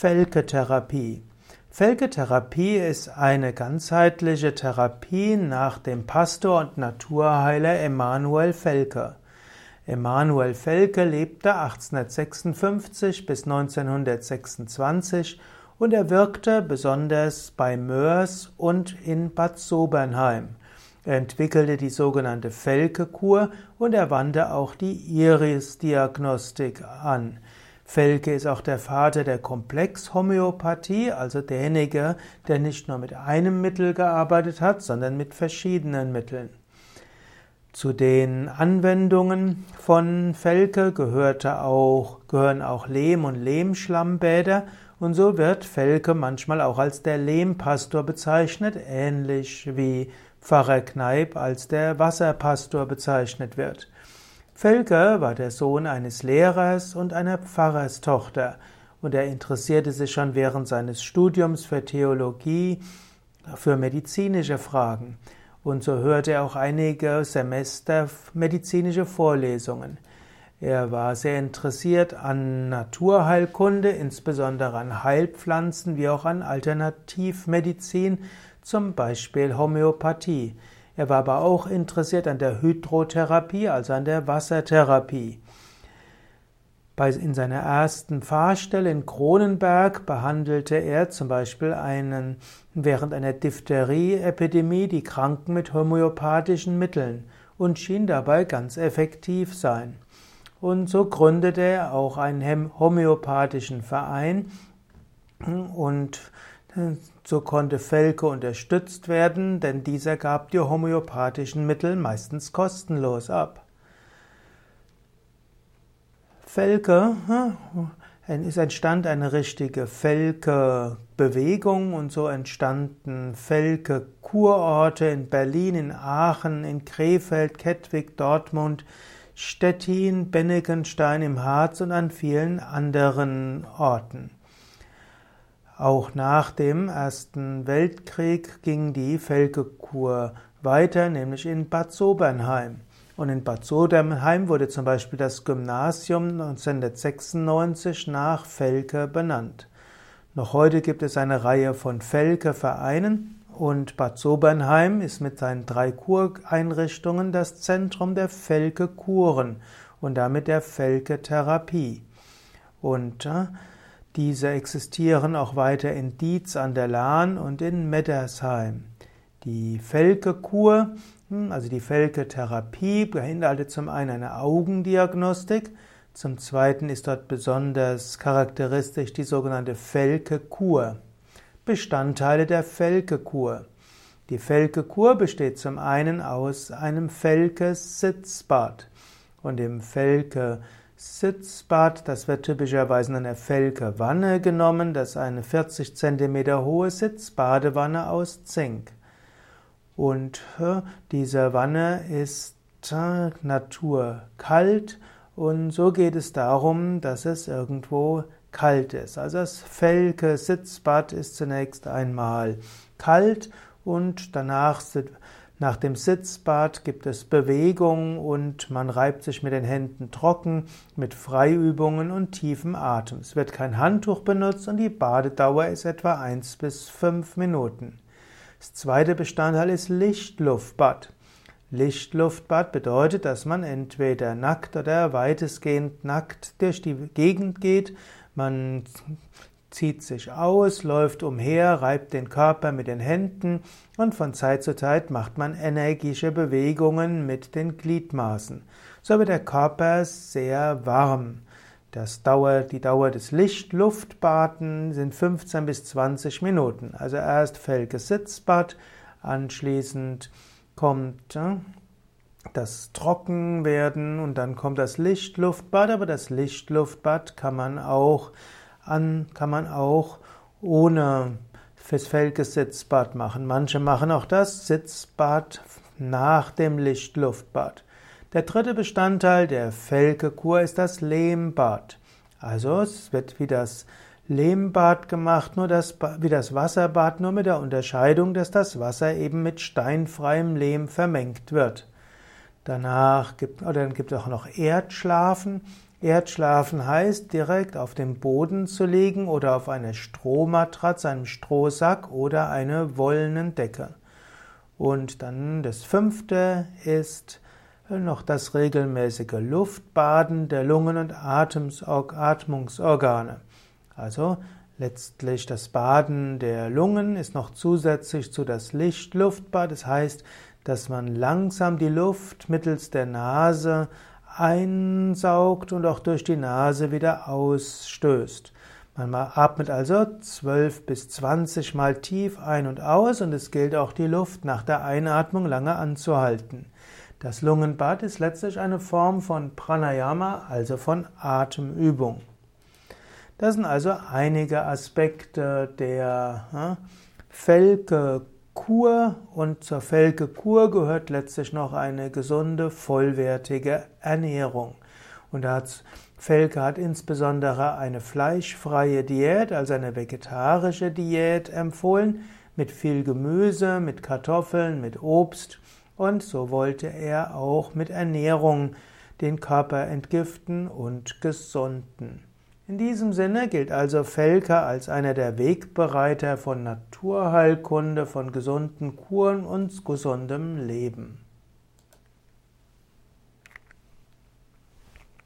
Felke-Therapie. Felke-Therapie ist eine ganzheitliche Therapie nach dem Pastor und Naturheiler Emanuel Felke. Emanuel Felke lebte 1856 bis 1926 und er wirkte besonders bei Mörs und in Bad Sobernheim. Er entwickelte die sogenannte Felke-Kur und er wandte auch die Iris-Diagnostik an. Felke ist auch der Vater der Komplexhomöopathie, also derjenige, der nicht nur mit einem Mittel gearbeitet hat, sondern mit verschiedenen Mitteln. Zu den Anwendungen von Felke gehörte auch, gehören auch Lehm- und Lehmschlammbäder und so wird Felke manchmal auch als der Lehmpastor bezeichnet, ähnlich wie Pfarrer Kneip als der Wasserpastor bezeichnet wird. Felke war der Sohn eines Lehrers und einer Pfarrerstochter und er interessierte sich schon während seines Studiums für Theologie, für medizinische Fragen und so hörte er auch einige Semester medizinische Vorlesungen. Er war sehr interessiert an Naturheilkunde, insbesondere an Heilpflanzen wie auch an Alternativmedizin, zum Beispiel Homöopathie. Er war aber auch interessiert an der Hydrotherapie, also an der Wassertherapie. in seiner ersten Pfarrstelle in Kronenberg behandelte er zum Beispiel einen, während einer Diphtherie-Epidemie die Kranken mit homöopathischen Mitteln und schien dabei ganz effektiv sein. Und so gründete er auch einen homöopathischen Verein und so konnte Felke unterstützt werden, denn dieser gab die homöopathischen Mittel meistens kostenlos ab. Felke, es entstand eine richtige Felke-Bewegung und so entstanden Felke-Kurorte in Berlin, in Aachen, in Krefeld, Kettwig, Dortmund, Stettin, Bennegenstein im Harz und an vielen anderen Orten. Auch nach dem Ersten Weltkrieg ging die Felkekur weiter, nämlich in Bad Sobernheim. Und in Bad Sobernheim wurde zum Beispiel das Gymnasium 1996 nach Felke benannt. Noch heute gibt es eine Reihe von Felke-Vereinen und Bad Sobernheim ist mit seinen drei Kureinrichtungen das Zentrum der Felke-Kuren und damit der Felke-Therapie. Und äh, diese existieren auch weiter in Dietz an der Lahn und in Meddersheim. Die Felke-Kur, hm, also die Felke-Therapie, beinhaltet zum einen eine Augendiagnostik, zum zweiten ist dort besonders charakteristisch die sogenannte Felke-Kur. Bestandteile der Felke-Kur. Die Felke-Kur besteht zum einen aus einem Felke-Sitzbad und dem Felke Sitzbad, das wird typischerweise in einer Felke-Wanne genommen, das ist eine 40 cm hohe Sitzbadewanne aus Zink. Und äh, diese Wanne ist äh, naturkalt und so geht es darum, dass es irgendwo kalt ist. Also das Felke-Sitzbad ist zunächst einmal kalt und danach nach dem Sitzbad gibt es Bewegung und man reibt sich mit den Händen trocken, mit Freiübungen und tiefem Atem. Es wird kein Handtuch benutzt und die Badedauer ist etwa 1 bis 5 Minuten. Das zweite Bestandteil ist Lichtluftbad. Lichtluftbad bedeutet, dass man entweder nackt oder weitestgehend nackt durch die Gegend geht. Man zieht sich aus, läuft umher, reibt den Körper mit den Händen und von Zeit zu Zeit macht man energische Bewegungen mit den Gliedmaßen. So wird der Körper sehr warm. Das Dauer, die Dauer des Lichtluftbaden sind 15 bis 20 Minuten. Also erst Sitzbad, anschließend kommt äh, das Trockenwerden und dann kommt das Lichtluftbad, aber das Lichtluftbad kann man auch an kann man auch ohne fürs Sitzbad machen. Manche machen auch das Sitzbad nach dem Lichtluftbad. Der dritte Bestandteil der Felke-Kur ist das Lehmbad. Also es wird wie das Lehmbad gemacht, nur das, wie das Wasserbad, nur mit der Unterscheidung, dass das Wasser eben mit steinfreiem Lehm vermengt wird. Danach gibt, oder dann gibt es auch noch Erdschlafen. Erdschlafen heißt, direkt auf dem Boden zu liegen oder auf einer Strohmatratze, einem Strohsack oder eine wollenen Decke. Und dann das fünfte ist noch das regelmäßige Luftbaden der Lungen und Atmungsorgane. Also letztlich das Baden der Lungen ist noch zusätzlich zu das Lichtluftbad. Das heißt, dass man langsam die Luft mittels der Nase einsaugt und auch durch die Nase wieder ausstößt. Man atmet also 12 bis 20 Mal tief ein und aus und es gilt auch die Luft nach der Einatmung lange anzuhalten. Das Lungenbad ist letztlich eine Form von Pranayama, also von Atemübung. Das sind also einige Aspekte der ja, Felke-Kur und zur Felke-Kur gehört letztlich noch eine gesunde, vollwertige Ernährung. Und da hat Felke hat insbesondere eine fleischfreie Diät, also eine vegetarische Diät empfohlen, mit viel Gemüse, mit Kartoffeln, mit Obst und so wollte er auch mit Ernährung den Körper entgiften und gesunden. In diesem Sinne gilt also Felker als einer der Wegbereiter von Naturheilkunde, von gesunden Kuren und gesundem Leben.